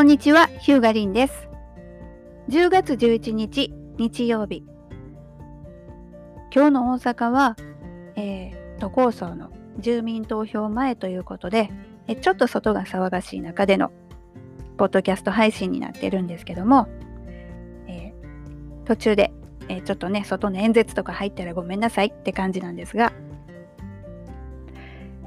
こんにちは、ヒューガリンです。10月11日、日曜日。今日の大阪は、えー、都構想の住民投票前ということで、えちょっと外が騒がしい中でのポッドキャスト配信になってるんですけども、えー、途中で、えー、ちょっとね、外の演説とか入ったらごめんなさいって感じなんですが、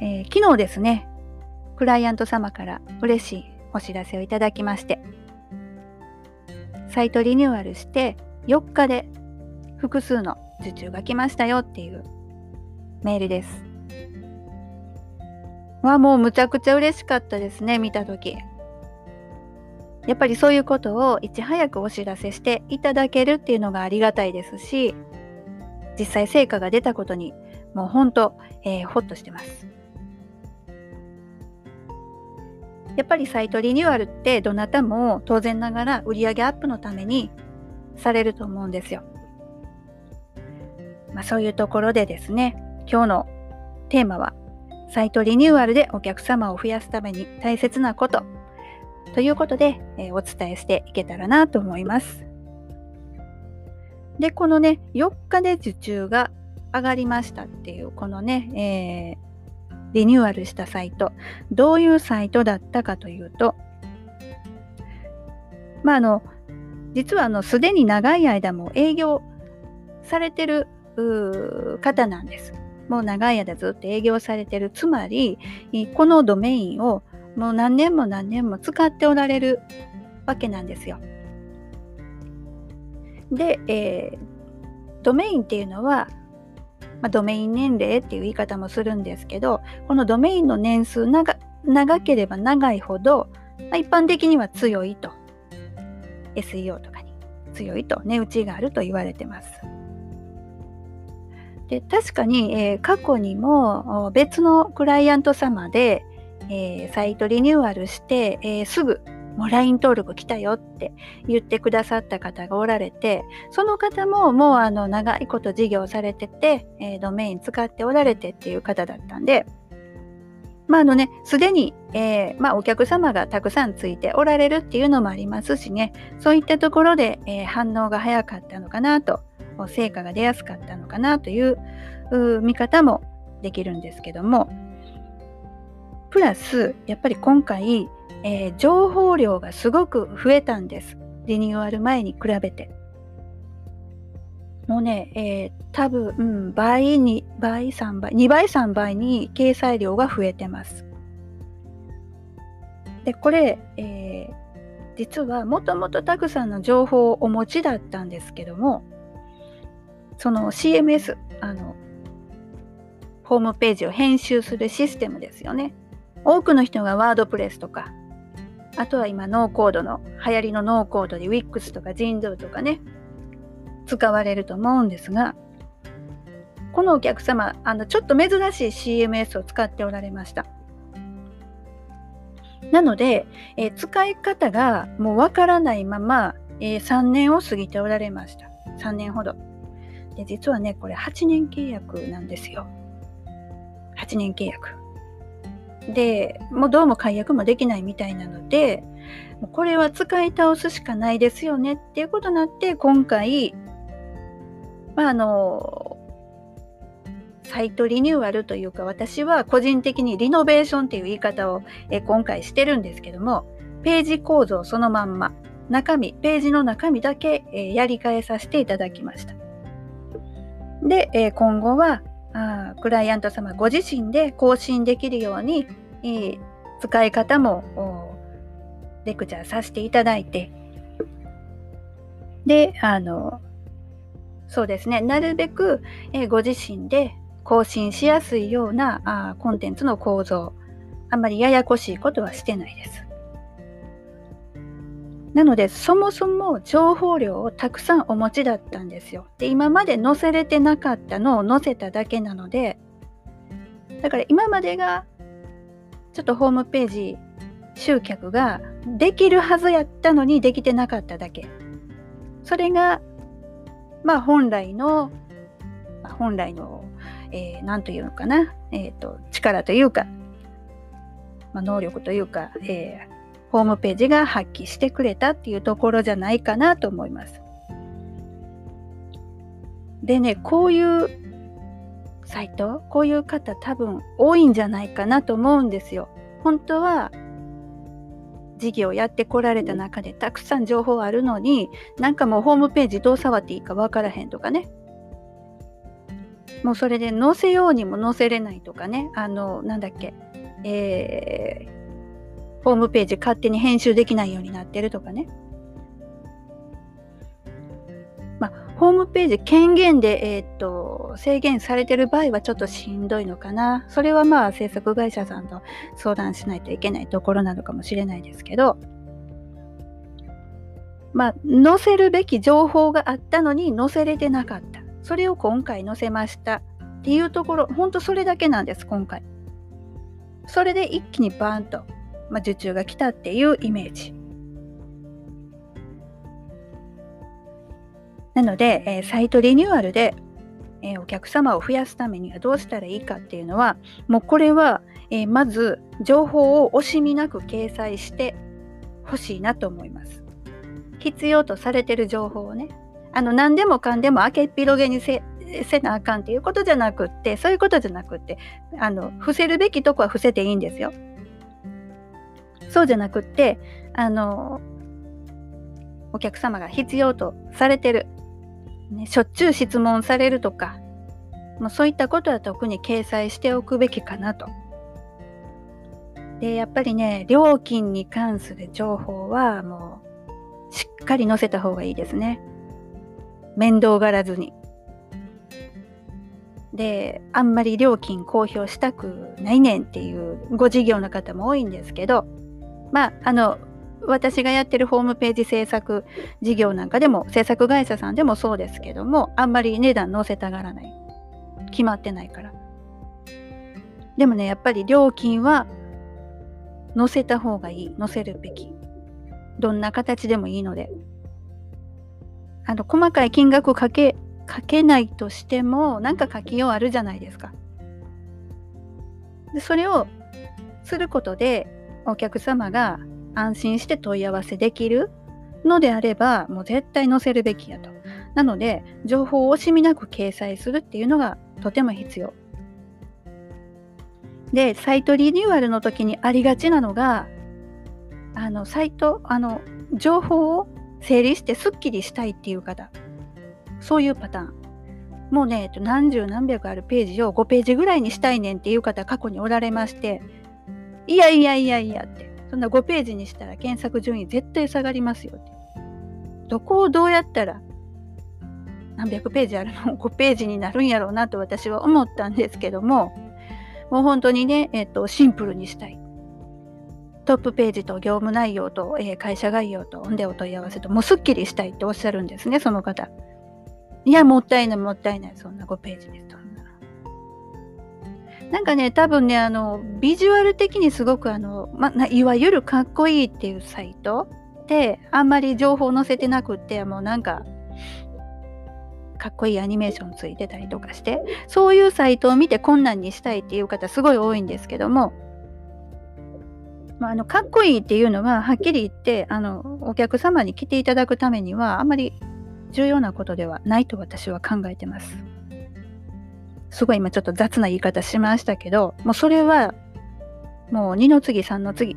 え昨日ですね、クライアント様から嬉しいお知らせをいただきましてサイトリニューアルして4日で複数の受注が来ましたよっていうメールです。わもうむちゃくちゃ嬉しかったですね見た時。やっぱりそういうことをいち早くお知らせしていただけるっていうのがありがたいですし実際成果が出たことにもう本当、えー、ほっとしてます。やっぱりサイトリニューアルってどなたも当然ながら売上アップのためにされると思うんですよ。まあ、そういうところでですね、今日のテーマはサイトリニューアルでお客様を増やすために大切なことということで、えー、お伝えしていけたらなと思います。で、このね、4日で受注が上がりましたっていう、このね、えーリニューアルしたサイト、どういうサイトだったかというと、まあ、あの、実はあの、すでに長い間も営業されてる方なんです。もう長い間ずっと営業されてる。つまり、このドメインをもう何年も何年も使っておられるわけなんですよ。で、えー、ドメインっていうのはまあ、ドメイン年齢っていう言い方もするんですけどこのドメインの年数長長ければ長いほど、まあ、一般的には強いと SEO とかに強いと値打ちがあると言われてます。で確かに、えー、過去にも別のクライアント様で、えー、サイトリニューアルして、えー、すぐもう LINE 登録来たよって言ってくださった方がおられて、その方ももうあの長いこと事業されてて、えー、ドメイン使っておられてっていう方だったんで、まああのね、すでに、えー、まあ、お客様がたくさんついておられるっていうのもありますしね、そういったところで、えー、反応が早かったのかなと、成果が出やすかったのかなという見方もできるんですけども、プラス、やっぱり今回、えー、情報量がすごく増えたんです。リニューアル前に比べて。もうね、えー、多分、うん、倍に、倍3倍、2倍3倍に掲載量が増えてます。で、これ、えー、実はもともとたくさんの情報をお持ちだったんですけども、その CMS、あの、ホームページを編集するシステムですよね。多くの人がワードプレスとかあとは今ノーコードの流行りのノーコードで Wix とか Jindo とかね使われると思うんですがこのお客様あのちょっと珍しい CMS を使っておられました。なので、えー、使い方がもうわからないまま、えー、3年を過ぎておられました。3年ほど。で実はねこれ8年契約なんですよ。8年契約。で、もうどうも解約もできないみたいなので、これは使い倒すしかないですよねっていうことになって、今回、まあ、あの、サイトリニューアルというか、私は個人的にリノベーションっていう言い方をえ今回してるんですけども、ページ構造そのまんま、中身、ページの中身だけ、えやり替えさせていただきました。で、え今後はあクライアント様ご自身で更新できるように、えー、使い方もレクチャーさせていただいて。であのそうですね。なるべく、えー、ご自身で更新しやすいようなあコンテンツの構造。あんまりややこしいことはしてないです。なので、そもそも情報量をたくさんお持ちだったんですよ。で、今まで載せれてなかったのを載せただけなので、だから今までがちょっとホームページ集客ができるはずやったのにできてなかっただけ。それが、まあ本来の、まあ、本来の、えー、というのかな、えっ、ー、と、力というか、まあ、能力というか、えー、ホームページが発揮してくれたっていうところじゃないかなと思います。でね、こういうサイト、こういう方多分多いんじゃないかなと思うんですよ。本当は事業やってこられた中でたくさん情報あるのになんかもうホームページどう触っていいかわからへんとかねもうそれで載せようにも載せれないとかねあのなんだっけえー、ホームページ勝手に編集できないようになってるとかねまあ、ホームページ権限で、えー、っと制限されてる場合はちょっとしんどいのかな。それはまあ制作会社さんと相談しないといけないところなのかもしれないですけど、まあ、載せるべき情報があったのに載せれてなかった。それを今回載せましたっていうところ、ほんとそれだけなんです、今回。それで一気にバーンと、まあ、受注が来たっていうイメージ。なので、えー、サイトリニューアルで、えー、お客様を増やすためにはどうしたらいいかっていうのは、もうこれは、えー、まず情報を惜しみなく掲載してほしいなと思います。必要とされてる情報をね、あの何でもかんでも開けっ広げにせせなあかんっていうことじゃなくって、そういうことじゃなくって、あの伏せるべきとこは伏せていいんですよ。そうじゃなくって、あのお客様が必要とされてるね、しょっちゅう質問されるとか、もうそういったことは特に掲載しておくべきかなと。で、やっぱりね、料金に関する情報はもうしっかり載せた方がいいですね。面倒がらずに。で、あんまり料金公表したくないねんっていうご事業の方も多いんですけど、まあ、あの、私がやってるホームページ制作事業なんかでも制作会社さんでもそうですけどもあんまり値段載せたがらない。決まってないから。でもねやっぱり料金は載せた方がいい。載せるべき。どんな形でもいいので。あの細かい金額をかけかけないとしてもなんか書きようあるじゃないですか。でそれをすることでお客様が安心して問い合わせできるのであれば、もう絶対載せるべきやと。なので、情報を惜しみなく掲載するっていうのがとても必要。で、サイトリニューアルの時にありがちなのが、あの、サイト、あの、情報を整理してスッキリしたいっていう方。そういうパターン。もうね、何十何百あるページを5ページぐらいにしたいねんっていう方過去におられまして、いやいやいやいやって。そんな5ページにしたら検索順位絶対下がりますよって。どこをどうやったら何百ページあるの？5ページになるんやろうなと私は思ったんですけども、もう本当にね、えっ、と、シンプルにしたい。トップページと業務内容と、えー、会社概要と、んでお問い合わせと、もうすっきりしたいっておっしゃるんですね、その方。いや、もったいない、もったいない、そんな5ページですと。なんかね、多分ね、あの、ビジュアル的にすごくあの、ま、いわゆるかっこいいっていうサイトで、あんまり情報載せてなくって、もうなんか、かっこいいアニメーションついてたりとかして、そういうサイトを見て困難にしたいっていう方すごい多いんですけども、まあ、あのかっこいいっていうのははっきり言ってあのお客様に来ていただくためにはあんまり重要なことではないと私は考えてます。すごい今ちょっと雑な言い方しましたけど、もうそれはもう2の次3の次。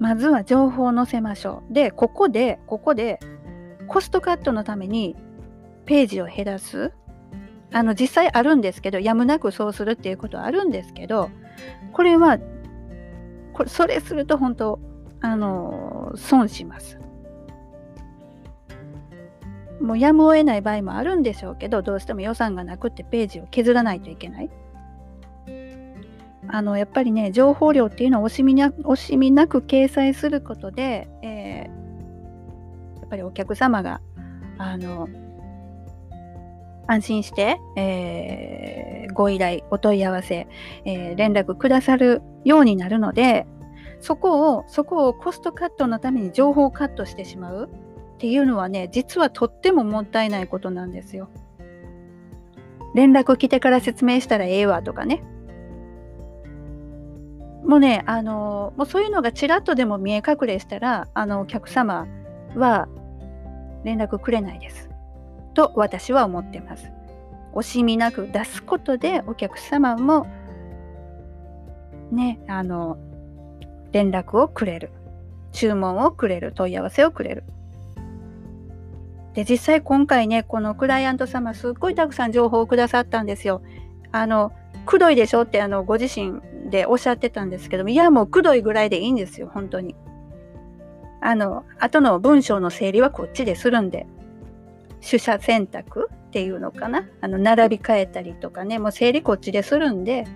まずは情報を載せましょう。で、ここで、ここでコストカットのためにページを減らす。あの実際あるんですけど、やむなくそうするっていうことはあるんですけど、これは、これそれすると本当、あの、損します。もうやむを得ない場合もあるんでしょうけどどうしても予算がなくってページを削らないといけない。あのやっぱりね情報量っていうのを惜しみな惜しみなく掲載することで、えー、やっぱりお客様があの安心して、えー、ご依頼お問い合わせ、えー、連絡くださるようになるのでそこをそこをコストカットのために情報をカットしてしまうっていうのはね、実はとってももったいないことなんですよ。連絡来てから説明したらええわとかね。もうね、あの、もうそういうのがちらっとでも見え隠れしたら、あの、お客様は連絡くれないです。と私は思ってます。惜しみなく出すことでお客様もね、あの、連絡をくれる。注文をくれる。問い合わせをくれる。で、実際今回ね、このクライアント様すっごいたくさん情報をくださったんですよ。あの、くどいでしょってあのご自身でおっしゃってたんですけども、いやもうくどいぐらいでいいんですよ、本当に。あの、後の文章の整理はこっちでするんで、取捨選択っていうのかな？あの、並び替えたりとかね、もう整理こっちでするんで、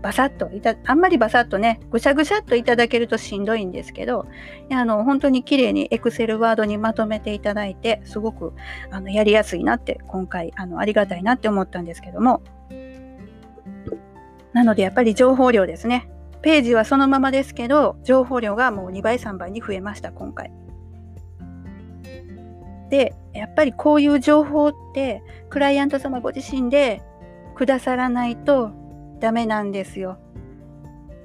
バサッといた、あんまりバサッとね、ぐしゃぐしゃっといただけるとしんどいんですけど、あの、本当に綺麗にエクセルワードにまとめていただいて、すごくあのやりやすいなって、今回あのありがたいなって思ったんですけども、なのでやっぱり情報量ですね。ページはそのままですけど、情報量がもう2倍、3倍に増えました、今回。で、やっぱりこういう情報って、クライアント様ご自身でくださらないとダメなんですよ。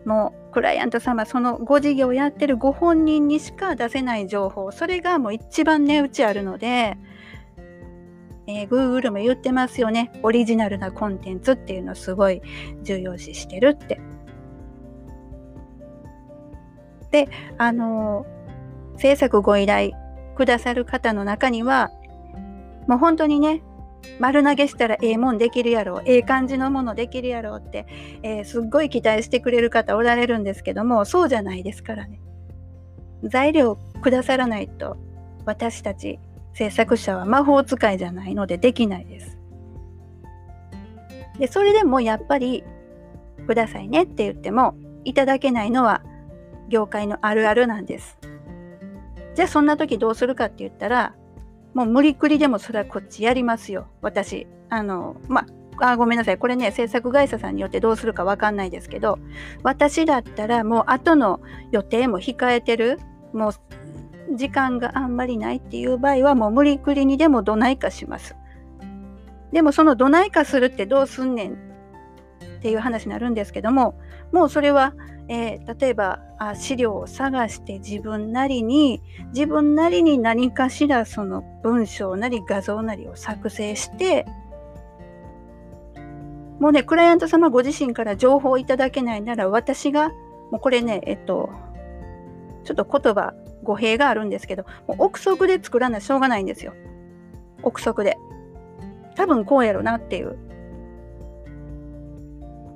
もうクライアント様、そのご事業やってるご本人にしか出せない情報、それがもう一番値打ちあるので、えー、Google も言ってますよね。オリジナルなコンテンツっていうのをすごい重要視してるって。で、あのー、制作ご依頼くださる方の中には、もう本当にね、丸投げしたらええもんできるやろう、ええ感じのものできるやろうって、えー、すっごい期待してくれる方おられるんですけども、そうじゃないですからね。材料くださらないと、私たち制作者は魔法使いじゃないのでできないです。で、それでもやっぱりくださいねって言ってもいただけないのは業界のあるあるなんです。じゃあそんな時どうするかって言ったらもう無理くりでもそれはこっちやりますよ。私。あの、まあ、ごめんなさい。これね、制作会社さんによってどうするかわかんないですけど、私だったらもう後の予定も控えてる、もう時間があんまりないっていう場合はもう無理くりにでもどないかします。でもそのどないかするってどうすんねんっていう話になるんですけどももうそれは、えー、例えばあ資料を探して自分なりに自分なりに何かしらその文章なり画像なりを作成してもうねクライアント様ご自身から情報をいただけないなら私がもうこれねえっとちょっと言葉語弊があるんですけど、もう憶測で作らなしょうがないんですよ。憶測で。多分こうやろなっていう。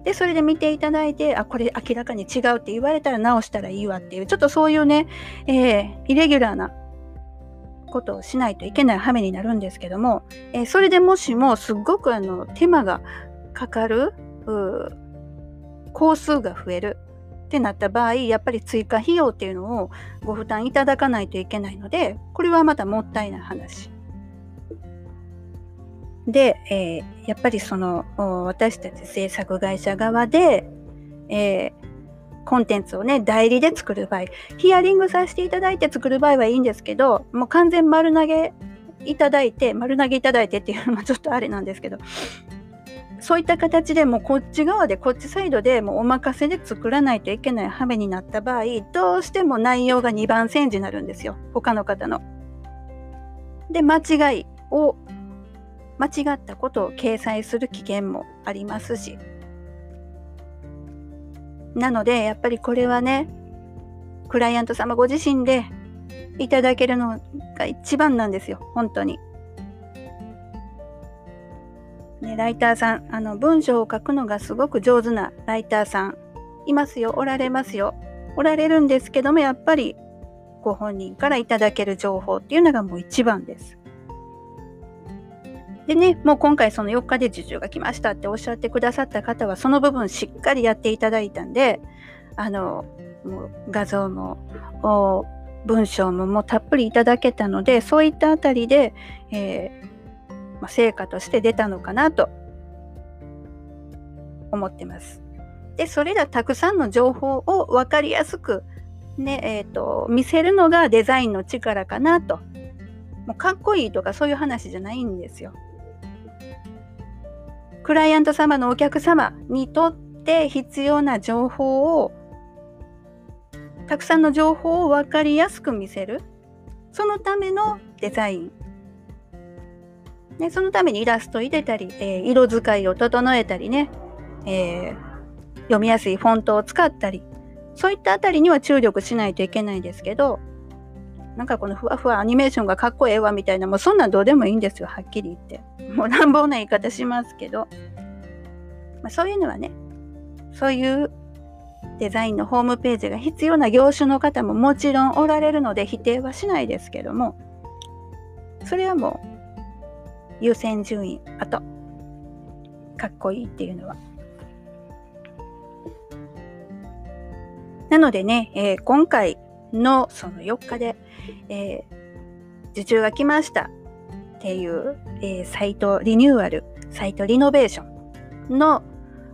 で、それで見ていただいて、あ、これ明らかに違うって言われたら直したらいいわっていう、ちょっとそういうね、えー、イレギュラーなことをしないといけない羽目になるんですけども、えー、それでもしもすっごくあの手間がかかる、工数が増えるってなった場合やっぱり追加費用っていうのをご負担いただかないといけないのでこれはまたもったいない話。で、えー、やっぱりその私たち制作会社側で、えー、コンテンツをね代理で作る場合ヒアリングさせていただいて作る場合はいいんですけどもう完全丸投げいただいて丸投げいただいてっていうのは ちょっとあれなんですけどそういった形でもこっち側でこっちサイドでもうお任せで作らないといけない羽目になった場合どうしても内容が2番煎じになるんですよ他の方の。で間違いを間違ったことを掲載する危険もありますしなのでやっぱりこれはねクライアント様ご自身でいただけるのが一番なんですよ本当に。ね、ライターさん、あの文章を書くのがすごく上手なライターさん、いますよ、おられますよ。おられるんですけども、やっぱりご本人からいただける情報っていうのがもう一番です。でね、もう今回その4日で受注が来ましたっておっしゃってくださった方は、その部分しっかりやっていただいたんで、あの、もう画像も、文章ももうたっぷりいただけたので、そういったあたりで、えーまあ、成果として出たのかなと思ってます。で、それらたくさんの情報を分かりやすく、ね、えっ、ー、と、見せるのがデザインの力かなと。もうかっこいいとかそういう話じゃないんですよ。クライアント様のお客様にとって必要な情報をたくさんの情報を分かりやすく見せる。そのためのデザイン、ね、そのためにイラスト入れたり、えー、色使いを整えたりね、えー、読みやすいフォントを使ったり。そういったあたりには注力しないといけないですけど。なんかこのふわふわアニメーションがかっこええわみたいなもうそんなんどうでもいいんですよはっきり言って。もう乱暴な言い方しますけど、まあ、そういうのはねそういうデザインのホームページが必要な業種の方ももちろんおられるので否定はしないですけどもそれはもう優先順位あとかっこいいっていうのは。なのでね、えー、今回のその4日で、えー、受注が来ましたっていう、えー、サイトリニューアル、サイトリノベーションの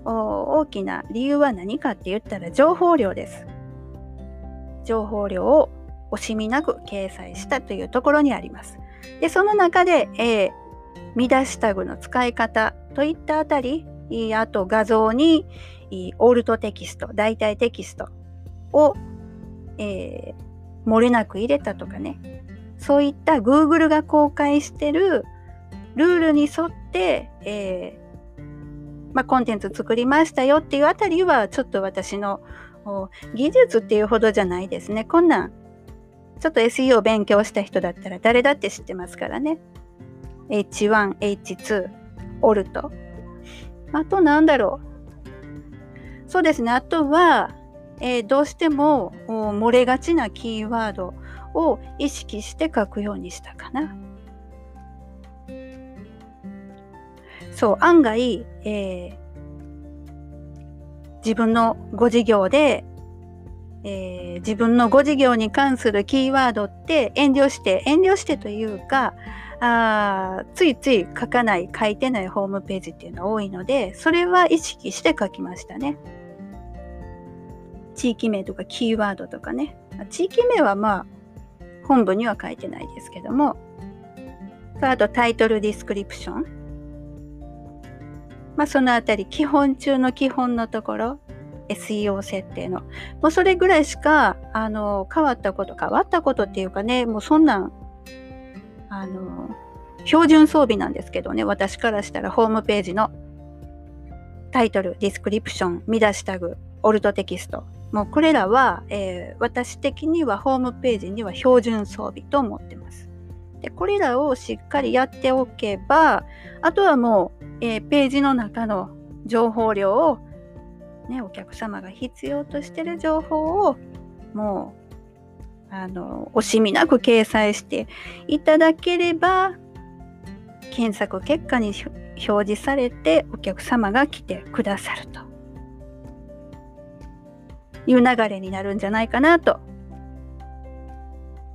大きな理由は何かって言ったら情報量です。情報量を惜しみなく掲載したというところにあります。で、その中で、えー、見出しタグの使い方といったあたり、あと画像にオールトテキスト、代替テキストを、えー、漏れなく入れたとかねそういった Google が公開してるルールに沿って、えー、まあ、コンテンツ作りましたよっていうあたりはちょっと私の技術っていうほどじゃないですね。こんなんちょっと SEO を勉強した人だったら誰だって知ってますからね。H1、H2、オルト。あとなんだろう。そうですね。あとは、えー、どうしても漏れがちなキーワードを意識して書くようにしたかな。そう、案外、えー、自分のご事業で、えー、自分のご事業に関するキーワードって遠慮して、遠慮してというか、あついつい書かない、書いてないホームページっていうのは多いので、それは意識して書きましたね。地域名とかキーワードとかね。地域名はまあ、本文には書いてないですけども、あとタイトルディスクリプション。まあ、そのあたり、基本中の基本のところ、SEO 設定の。もうそれぐらいしか、あの、変わったこと、変わったことっていうかね、もうそんなん、あの、標準装備なんですけどね、私からしたらホームページのタイトル、ディスクリプション、見出しタグ、オルトテキスト、もうこれらは、えー、私的にはホームページには標準装備と思ってます。でこれらをしっかりやっておけばあとはもう、えー、ページの中の情報量を、ね、お客様が必要としている情報をもうあの惜しみなく掲載していただければ検索結果に表示されてお客様が来てくださるという流れになるんじゃないかなと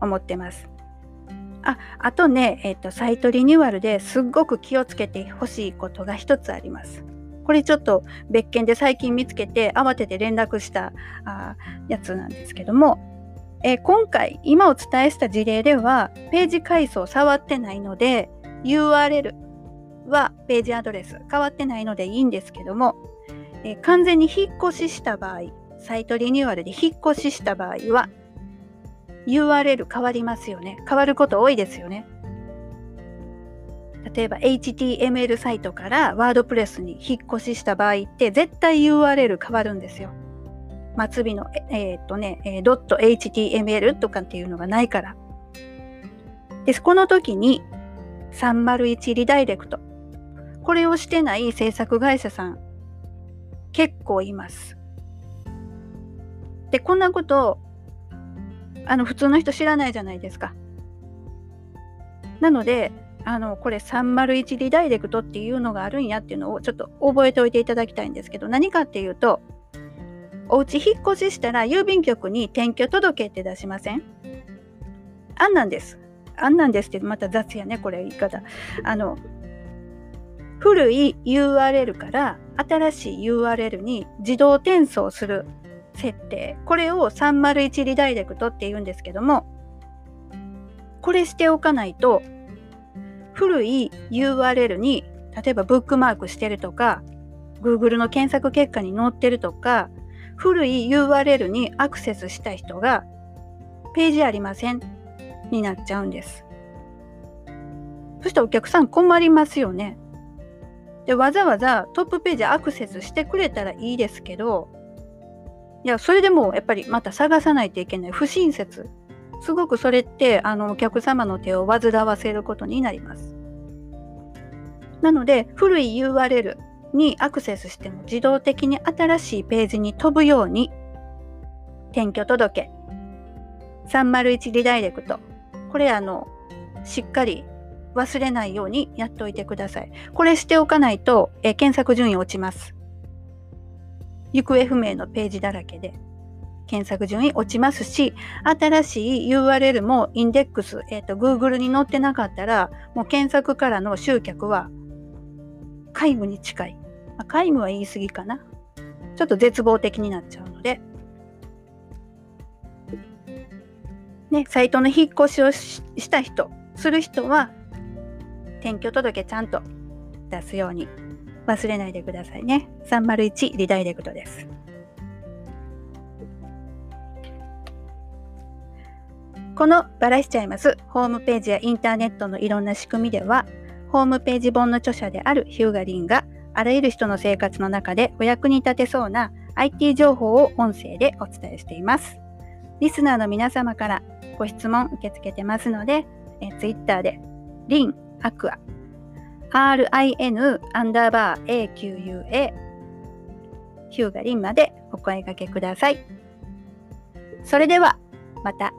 思ってます。ああとね、え、ー、と、サイトリニューアルですっごく気をつけてほしいことが一つあります。これちょっと別件で最近見つけて慌てて連絡したあやつなんですけども、えー、今回今お伝えした事例ではページ階層触ってないので URL はページアドレス変わってないのでいいんですけども、えー、完全に引っ越しした場合サイトリニューアルで引っ越しした場合は URL 変わりますよね。変わること多いですよね。例えば HTML サイトからワードプレスに引っ越しした場合って絶対 URL 変わるんですよ。末尾の、えー、っとね、えー、.html とかっていうのがないから。です。この時に301リダイレクト。これをしてない制作会社さん結構います。でこんなことあの普通の人知らないじゃないですか。なのであのこれ301リダイレクトっていうのがあるんやっていうのをちょっと覚えておいていただきたいんですけど何かっていうとお家引っ越ししたら郵便局に転居届って出しません？あんなんです。あんなんですってまた雑やねこれ言い方。あの古い URL から新しい URL に自動転送する設定これを301リダイレクトって言うんですけどもこれしておかないと古い URL に例えばブックマークしてるとか Google の検索結果に載ってるとか、古い URL にアクセスした人が、ページありませんになっちゃうんです。そしたらお客さん困りますよね。で、わざわざトップページアクセスしてくれたらいいですけど、いや、それでもやっぱりまた探さないといけない不親切。すごくそれって、あの、お客様の手を煩わせることになります。なので、古い URL にアクセスしても自動的に新しいページに飛ぶように、転居届、301リダイレクト、これあの、しっかり忘れないようにやっておいてください。これしておかないと、え検索順位落ちます。行方不明のページだらけで検索順位落ちますし、新しい URL もインデックス、えっ、ー、と、Google に載ってなかったら、もう検索からの集客は皆無に近い。皆無は言い過ぎかな。ちょっと絶望的になっちゃうので、ね、サイトの引っ越しをした人、する人は、転居届ちゃんと出すように忘れないでくださいね。301リダイレクトです。このバラしちゃいますホームページやインターネットのいろんな仕組みでは、ホームページ本の著者であるヒューガリンがあらゆる人の生活の中でお役に立てそうな IT 情報を音声でお伝えしています。リスナーの皆様からご質問受け付けてますので、え Twitter でリンアクア rin アンダーバー AQUA ヒューガリンまでお声掛けください。それではまた